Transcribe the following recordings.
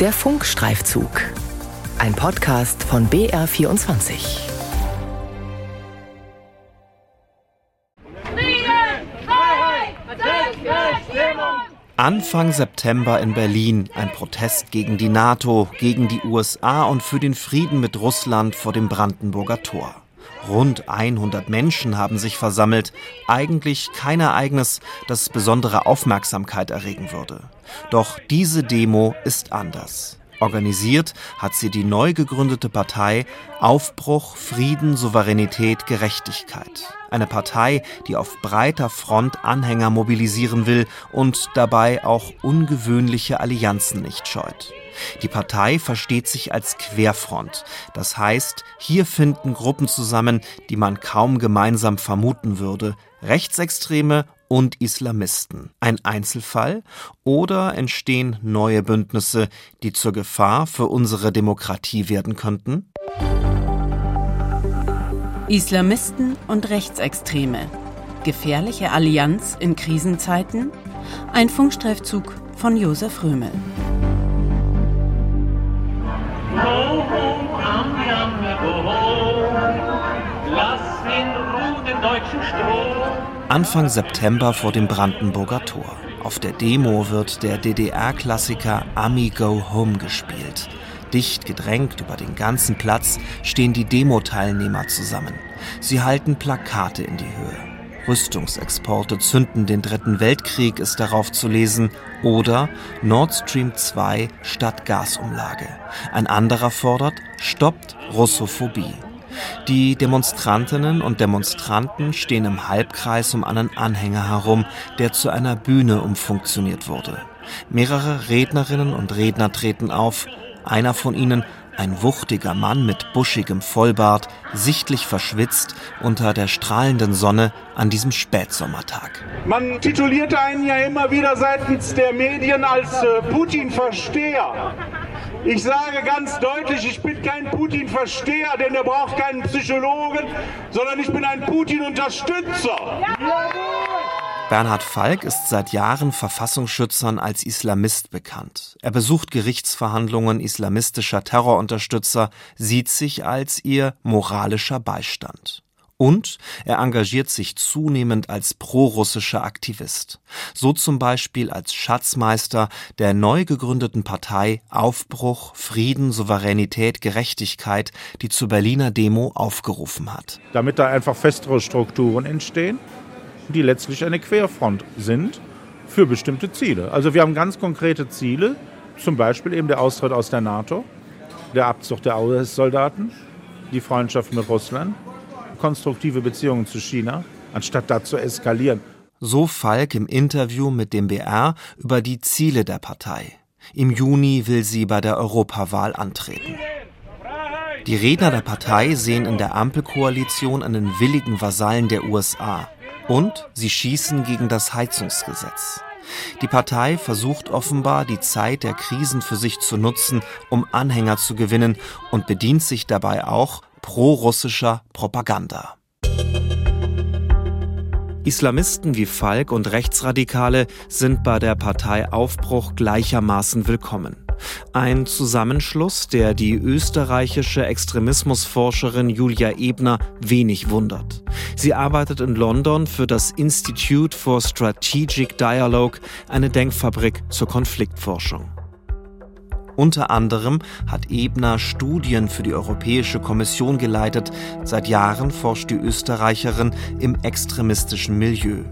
Der Funkstreifzug. Ein Podcast von BR24. Anfang September in Berlin ein Protest gegen die NATO, gegen die USA und für den Frieden mit Russland vor dem Brandenburger Tor. Rund 100 Menschen haben sich versammelt. Eigentlich kein Ereignis, das besondere Aufmerksamkeit erregen würde. Doch diese Demo ist anders. Organisiert hat sie die neu gegründete Partei Aufbruch, Frieden, Souveränität, Gerechtigkeit. Eine Partei, die auf breiter Front Anhänger mobilisieren will und dabei auch ungewöhnliche Allianzen nicht scheut. Die Partei versteht sich als Querfront. Das heißt, hier finden Gruppen zusammen, die man kaum gemeinsam vermuten würde. Rechtsextreme und Islamisten. Ein Einzelfall oder entstehen neue Bündnisse, die zur Gefahr für unsere Demokratie werden könnten? Islamisten und Rechtsextreme. Gefährliche Allianz in Krisenzeiten? Ein Funkstreifzug von Josef Römel. Anfang September vor dem Brandenburger Tor. Auf der Demo wird der DDR-Klassiker Ami Go Home gespielt. Dicht gedrängt über den ganzen Platz stehen die Demo-Teilnehmer zusammen. Sie halten Plakate in die Höhe. Rüstungsexporte zünden den Dritten Weltkrieg ist darauf zu lesen oder Nord Stream 2 statt Gasumlage. Ein anderer fordert, stoppt Russophobie. Die Demonstrantinnen und Demonstranten stehen im Halbkreis um einen Anhänger herum, der zu einer Bühne umfunktioniert wurde. Mehrere Rednerinnen und Redner treten auf. Einer von ihnen ein wuchtiger Mann mit buschigem Vollbart, sichtlich verschwitzt unter der strahlenden Sonne an diesem Spätsommertag. Man titulierte einen ja immer wieder seitens der Medien als äh, Putin-Versteher. Ich sage ganz deutlich, ich bin kein Putin-Versteher, denn er braucht keinen Psychologen, sondern ich bin ein Putin-Unterstützer. Bernhard Falk ist seit Jahren Verfassungsschützern als Islamist bekannt. Er besucht Gerichtsverhandlungen islamistischer Terrorunterstützer, sieht sich als ihr moralischer Beistand. Und er engagiert sich zunehmend als prorussischer Aktivist. So zum Beispiel als Schatzmeister der neu gegründeten Partei Aufbruch, Frieden, Souveränität, Gerechtigkeit, die zur Berliner Demo aufgerufen hat. Damit da einfach festere Strukturen entstehen die letztlich eine Querfront sind für bestimmte Ziele. Also wir haben ganz konkrete Ziele, zum Beispiel eben der Austritt aus der NATO, der Abzug der US-Soldaten, die Freundschaft mit Russland, konstruktive Beziehungen zu China, anstatt da zu eskalieren. So Falk im Interview mit dem BR über die Ziele der Partei. Im Juni will sie bei der Europawahl antreten. Die Redner der Partei sehen in der Ampelkoalition einen willigen Vasallen der USA. Und sie schießen gegen das Heizungsgesetz. Die Partei versucht offenbar, die Zeit der Krisen für sich zu nutzen, um Anhänger zu gewinnen und bedient sich dabei auch pro-russischer Propaganda. Islamisten wie Falk und Rechtsradikale sind bei der Partei Aufbruch gleichermaßen willkommen. Ein Zusammenschluss, der die österreichische Extremismusforscherin Julia Ebner wenig wundert. Sie arbeitet in London für das Institute for Strategic Dialogue, eine Denkfabrik zur Konfliktforschung. Unter anderem hat Ebner Studien für die Europäische Kommission geleitet. Seit Jahren forscht die Österreicherin im extremistischen Milieu.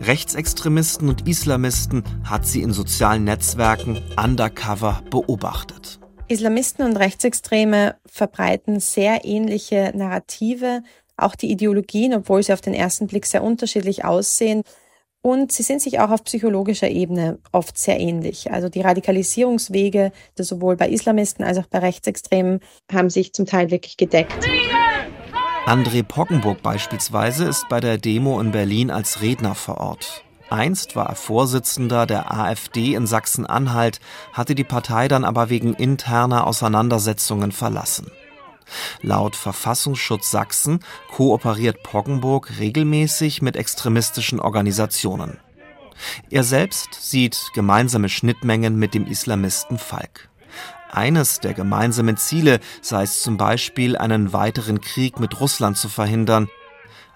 Rechtsextremisten und Islamisten hat sie in sozialen Netzwerken undercover beobachtet. Islamisten und Rechtsextreme verbreiten sehr ähnliche Narrative, auch die Ideologien, obwohl sie auf den ersten Blick sehr unterschiedlich aussehen. Und sie sind sich auch auf psychologischer Ebene oft sehr ähnlich. Also die Radikalisierungswege, sowohl bei Islamisten als auch bei Rechtsextremen, haben sich zum Teil wirklich gedeckt. André Poggenburg beispielsweise ist bei der Demo in Berlin als Redner vor Ort. Einst war er Vorsitzender der AfD in Sachsen-Anhalt, hatte die Partei dann aber wegen interner Auseinandersetzungen verlassen. Laut Verfassungsschutz Sachsen kooperiert Poggenburg regelmäßig mit extremistischen Organisationen. Er selbst sieht gemeinsame Schnittmengen mit dem Islamisten Falk. Eines der gemeinsamen Ziele sei es zum Beispiel, einen weiteren Krieg mit Russland zu verhindern.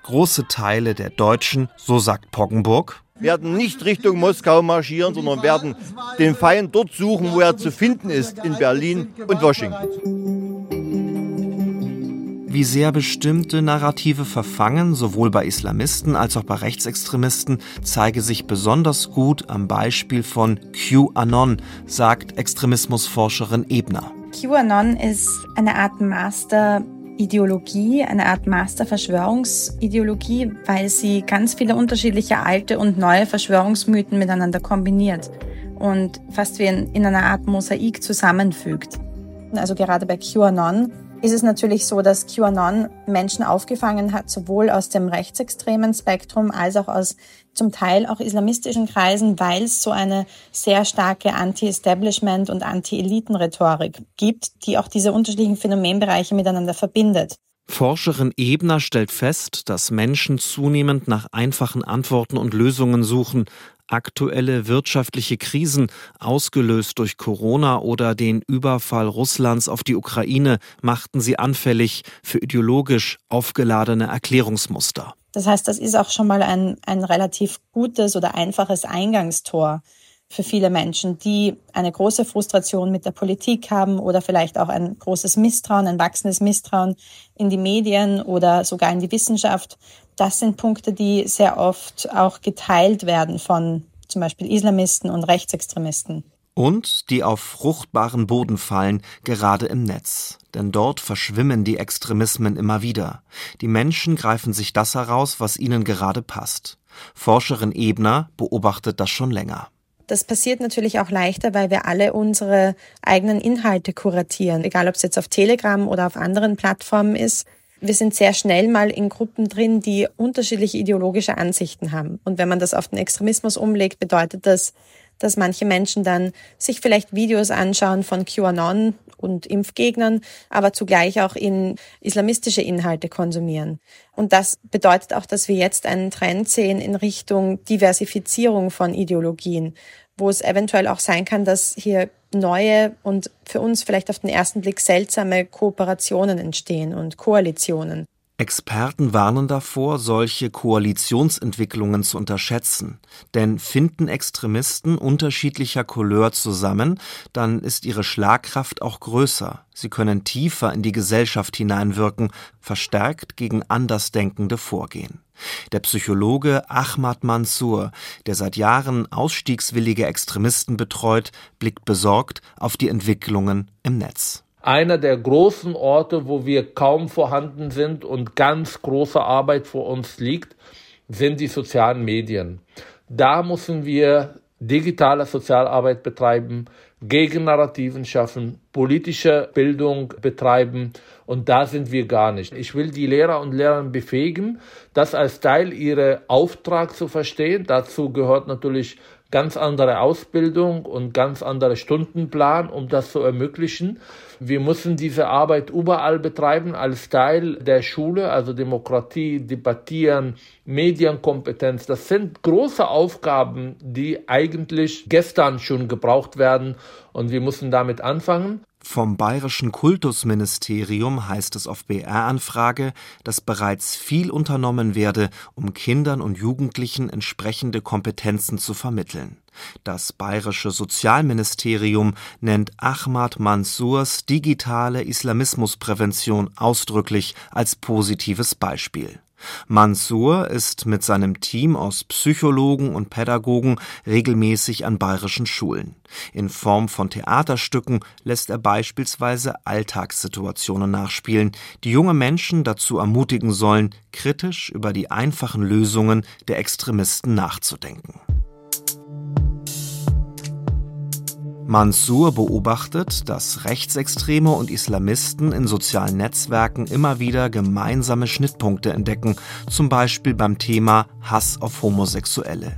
Große Teile der Deutschen, so sagt Poggenburg, werden nicht Richtung Moskau marschieren, sondern werden den Feind dort suchen, wo er zu finden ist, in Berlin und Washington. Wie sehr bestimmte Narrative verfangen, sowohl bei Islamisten als auch bei Rechtsextremisten, zeige sich besonders gut am Beispiel von QAnon, sagt Extremismusforscherin Ebner. QAnon ist eine Art Master Ideologie, eine Art Master-Verschwörungsideologie, weil sie ganz viele unterschiedliche alte und neue Verschwörungsmythen miteinander kombiniert und fast wie in, in einer Art Mosaik zusammenfügt. Also gerade bei QAnon ist es natürlich so, dass QAnon Menschen aufgefangen hat, sowohl aus dem rechtsextremen Spektrum als auch aus zum Teil auch islamistischen Kreisen, weil es so eine sehr starke Anti-Establishment und Anti-Eliten-Rhetorik gibt, die auch diese unterschiedlichen Phänomenbereiche miteinander verbindet. Forscherin Ebner stellt fest, dass Menschen zunehmend nach einfachen Antworten und Lösungen suchen, Aktuelle wirtschaftliche Krisen, ausgelöst durch Corona oder den Überfall Russlands auf die Ukraine, machten sie anfällig für ideologisch aufgeladene Erklärungsmuster. Das heißt, das ist auch schon mal ein, ein relativ gutes oder einfaches Eingangstor für viele Menschen, die eine große Frustration mit der Politik haben oder vielleicht auch ein großes Misstrauen, ein wachsendes Misstrauen in die Medien oder sogar in die Wissenschaft. Das sind Punkte, die sehr oft auch geteilt werden von zum Beispiel Islamisten und Rechtsextremisten. Und die auf fruchtbaren Boden fallen, gerade im Netz. Denn dort verschwimmen die Extremismen immer wieder. Die Menschen greifen sich das heraus, was ihnen gerade passt. Forscherin Ebner beobachtet das schon länger. Das passiert natürlich auch leichter, weil wir alle unsere eigenen Inhalte kuratieren, egal ob es jetzt auf Telegram oder auf anderen Plattformen ist. Wir sind sehr schnell mal in Gruppen drin, die unterschiedliche ideologische Ansichten haben. Und wenn man das auf den Extremismus umlegt, bedeutet das, dass manche Menschen dann sich vielleicht Videos anschauen von QAnon und Impfgegnern, aber zugleich auch in islamistische Inhalte konsumieren. Und das bedeutet auch, dass wir jetzt einen Trend sehen in Richtung Diversifizierung von Ideologien, wo es eventuell auch sein kann, dass hier neue und für uns vielleicht auf den ersten Blick seltsame Kooperationen entstehen und Koalitionen. Experten warnen davor, solche Koalitionsentwicklungen zu unterschätzen. Denn finden Extremisten unterschiedlicher Couleur zusammen, dann ist ihre Schlagkraft auch größer. Sie können tiefer in die Gesellschaft hineinwirken, verstärkt gegen Andersdenkende vorgehen. Der Psychologe Ahmad Mansour, der seit Jahren ausstiegswillige Extremisten betreut, blickt besorgt auf die Entwicklungen im Netz einer der großen Orte, wo wir kaum vorhanden sind und ganz große Arbeit vor uns liegt, sind die sozialen Medien. Da müssen wir digitale Sozialarbeit betreiben, Gegennarrativen schaffen, politische Bildung betreiben und da sind wir gar nicht. Ich will die Lehrer und Lehrerinnen befähigen, das als Teil ihrer Auftrag zu verstehen. Dazu gehört natürlich ganz andere Ausbildung und ganz andere Stundenplan, um das zu ermöglichen. Wir müssen diese Arbeit überall betreiben als Teil der Schule, also Demokratie, Debattieren, Medienkompetenz. Das sind große Aufgaben, die eigentlich gestern schon gebraucht werden und wir müssen damit anfangen. Vom Bayerischen Kultusministerium heißt es auf BR-Anfrage, dass bereits viel unternommen werde, um Kindern und Jugendlichen entsprechende Kompetenzen zu vermitteln. Das Bayerische Sozialministerium nennt Ahmad Mansours digitale Islamismusprävention ausdrücklich als positives Beispiel. Mansour ist mit seinem Team aus Psychologen und Pädagogen regelmäßig an bayerischen Schulen. In Form von Theaterstücken lässt er beispielsweise Alltagssituationen nachspielen, die junge Menschen dazu ermutigen sollen, kritisch über die einfachen Lösungen der Extremisten nachzudenken. Mansour beobachtet, dass Rechtsextreme und Islamisten in sozialen Netzwerken immer wieder gemeinsame Schnittpunkte entdecken, zum Beispiel beim Thema Hass auf Homosexuelle.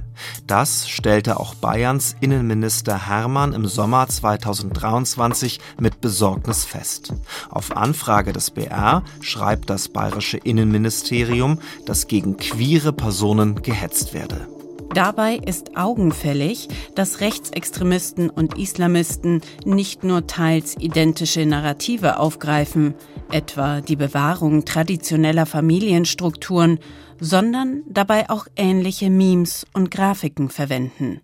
Das stellte auch Bayerns Innenminister Hermann im Sommer 2023 mit Besorgnis fest. Auf Anfrage des BR schreibt das bayerische Innenministerium, dass gegen queere Personen gehetzt werde. Dabei ist augenfällig, dass Rechtsextremisten und Islamisten nicht nur teils identische Narrative aufgreifen, etwa die Bewahrung traditioneller Familienstrukturen, sondern dabei auch ähnliche Memes und Grafiken verwenden.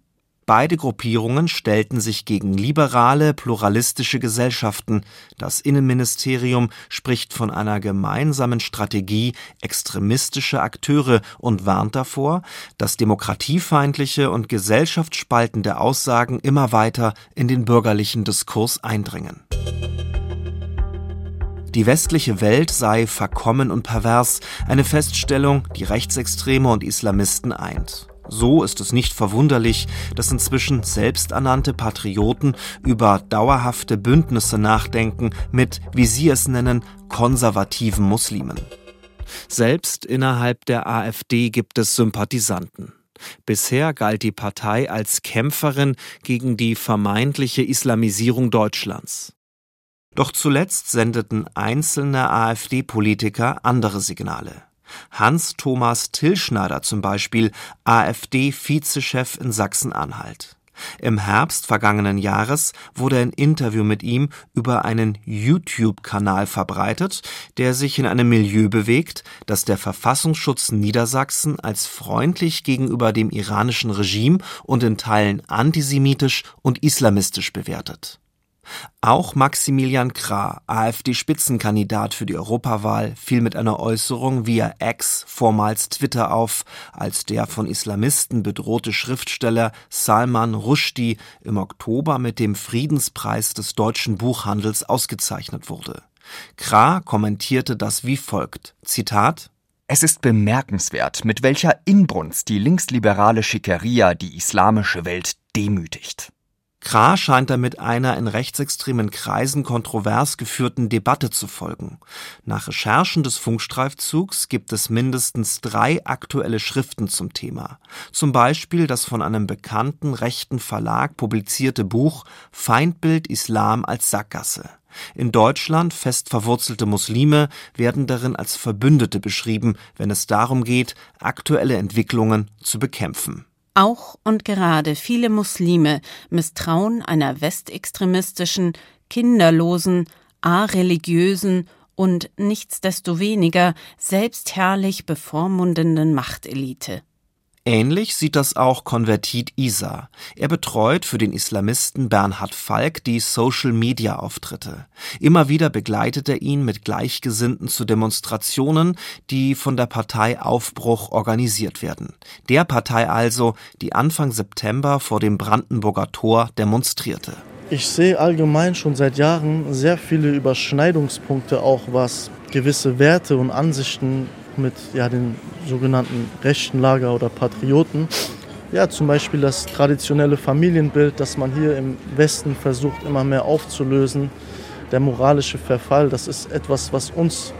Beide Gruppierungen stellten sich gegen liberale, pluralistische Gesellschaften. Das Innenministerium spricht von einer gemeinsamen Strategie extremistischer Akteure und warnt davor, dass demokratiefeindliche und gesellschaftsspaltende Aussagen immer weiter in den bürgerlichen Diskurs eindringen. Die westliche Welt sei verkommen und pervers, eine Feststellung, die Rechtsextreme und Islamisten eint. So ist es nicht verwunderlich, dass inzwischen selbsternannte Patrioten über dauerhafte Bündnisse nachdenken mit, wie sie es nennen, konservativen Muslimen. Selbst innerhalb der AfD gibt es Sympathisanten. Bisher galt die Partei als Kämpferin gegen die vermeintliche Islamisierung Deutschlands. Doch zuletzt sendeten einzelne AfD-Politiker andere Signale. Hans-Thomas Tillschneider zum Beispiel, AfD-Vizechef in Sachsen-Anhalt. Im Herbst vergangenen Jahres wurde ein Interview mit ihm über einen YouTube-Kanal verbreitet, der sich in einem Milieu bewegt, das der Verfassungsschutz Niedersachsen als freundlich gegenüber dem iranischen Regime und in Teilen antisemitisch und islamistisch bewertet. Auch Maximilian Krah, AfD-Spitzenkandidat für die Europawahl, fiel mit einer Äußerung via X, vormals Twitter, auf, als der von Islamisten bedrohte Schriftsteller Salman Rushdie im Oktober mit dem Friedenspreis des deutschen Buchhandels ausgezeichnet wurde. Krah kommentierte das wie folgt: Zitat es ist bemerkenswert, mit welcher Inbrunst die linksliberale Schickeria die islamische Welt demütigt. Krah scheint damit einer in rechtsextremen Kreisen kontrovers geführten Debatte zu folgen. Nach Recherchen des Funkstreifzugs gibt es mindestens drei aktuelle Schriften zum Thema. Zum Beispiel das von einem bekannten rechten Verlag publizierte Buch Feindbild Islam als Sackgasse. In Deutschland fest verwurzelte Muslime werden darin als Verbündete beschrieben, wenn es darum geht, aktuelle Entwicklungen zu bekämpfen. Auch und gerade viele Muslime misstrauen einer westextremistischen, kinderlosen, areligiösen und nichtsdestoweniger selbstherrlich bevormundenden Machtelite. Ähnlich sieht das auch Konvertit Isa. Er betreut für den Islamisten Bernhard Falk die Social-Media-Auftritte. Immer wieder begleitet er ihn mit Gleichgesinnten zu Demonstrationen, die von der Partei Aufbruch organisiert werden. Der Partei also, die Anfang September vor dem Brandenburger Tor demonstrierte. Ich sehe allgemein schon seit Jahren sehr viele Überschneidungspunkte, auch was gewisse Werte und Ansichten mit ja, den sogenannten rechten Lager oder Patrioten. Ja, zum Beispiel das traditionelle Familienbild, das man hier im Westen versucht immer mehr aufzulösen. Der moralische Verfall, das ist etwas, was uns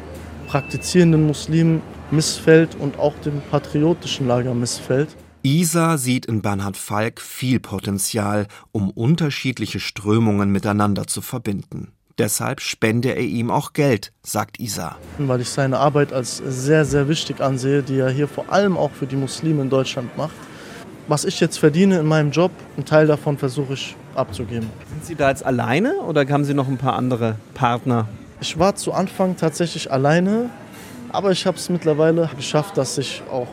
praktizierenden Muslimen missfällt und auch dem patriotischen Lager missfällt. Isa sieht in Bernhard Falk viel Potenzial, um unterschiedliche Strömungen miteinander zu verbinden. Deshalb spende er ihm auch Geld, sagt Isa. Weil ich seine Arbeit als sehr, sehr wichtig ansehe, die er hier vor allem auch für die Muslime in Deutschland macht. Was ich jetzt verdiene in meinem Job, einen Teil davon versuche ich abzugeben. Sind Sie da jetzt alleine oder haben Sie noch ein paar andere Partner? Ich war zu Anfang tatsächlich alleine, aber ich habe es mittlerweile geschafft, dass sich auch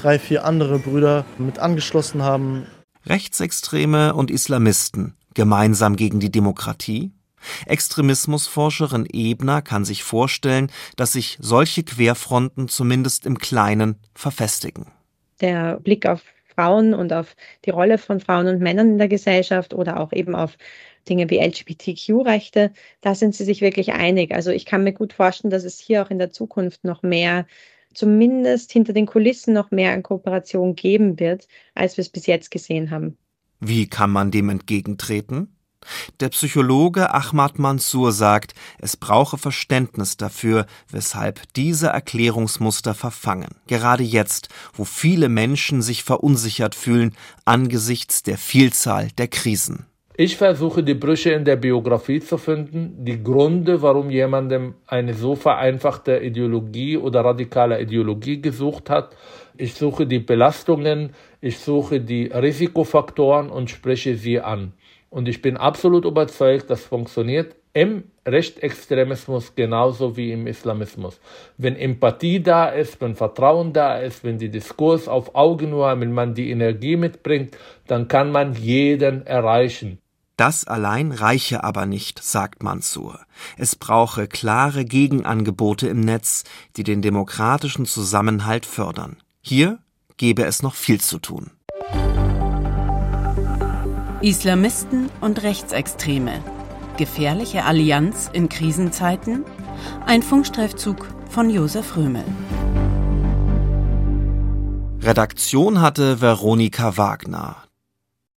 drei, vier andere Brüder mit angeschlossen haben. Rechtsextreme und Islamisten gemeinsam gegen die Demokratie? Extremismusforscherin Ebner kann sich vorstellen, dass sich solche Querfronten zumindest im Kleinen verfestigen. Der Blick auf Frauen und auf die Rolle von Frauen und Männern in der Gesellschaft oder auch eben auf Dinge wie LGBTQ-Rechte, da sind sie sich wirklich einig. Also ich kann mir gut vorstellen, dass es hier auch in der Zukunft noch mehr, zumindest hinter den Kulissen noch mehr an Kooperation geben wird, als wir es bis jetzt gesehen haben. Wie kann man dem entgegentreten? Der Psychologe Ahmad Mansour sagt, es brauche Verständnis dafür, weshalb diese Erklärungsmuster verfangen, gerade jetzt, wo viele Menschen sich verunsichert fühlen angesichts der Vielzahl der Krisen. Ich versuche die Brüche in der Biografie zu finden, die Gründe, warum jemandem eine so vereinfachte Ideologie oder radikale Ideologie gesucht hat. Ich suche die Belastungen, ich suche die Risikofaktoren und spreche sie an. Und ich bin absolut überzeugt, das funktioniert im Rechtsextremismus genauso wie im Islamismus. Wenn Empathie da ist, wenn Vertrauen da ist, wenn die Diskurs auf Augenhöhe, wenn man die Energie mitbringt, dann kann man jeden erreichen. Das allein reiche aber nicht, sagt Mansur. Es brauche klare Gegenangebote im Netz, die den demokratischen Zusammenhalt fördern. Hier gäbe es noch viel zu tun. Islamisten und Rechtsextreme. Gefährliche Allianz in Krisenzeiten? Ein Funkstreifzug von Josef Römel. Redaktion hatte Veronika Wagner.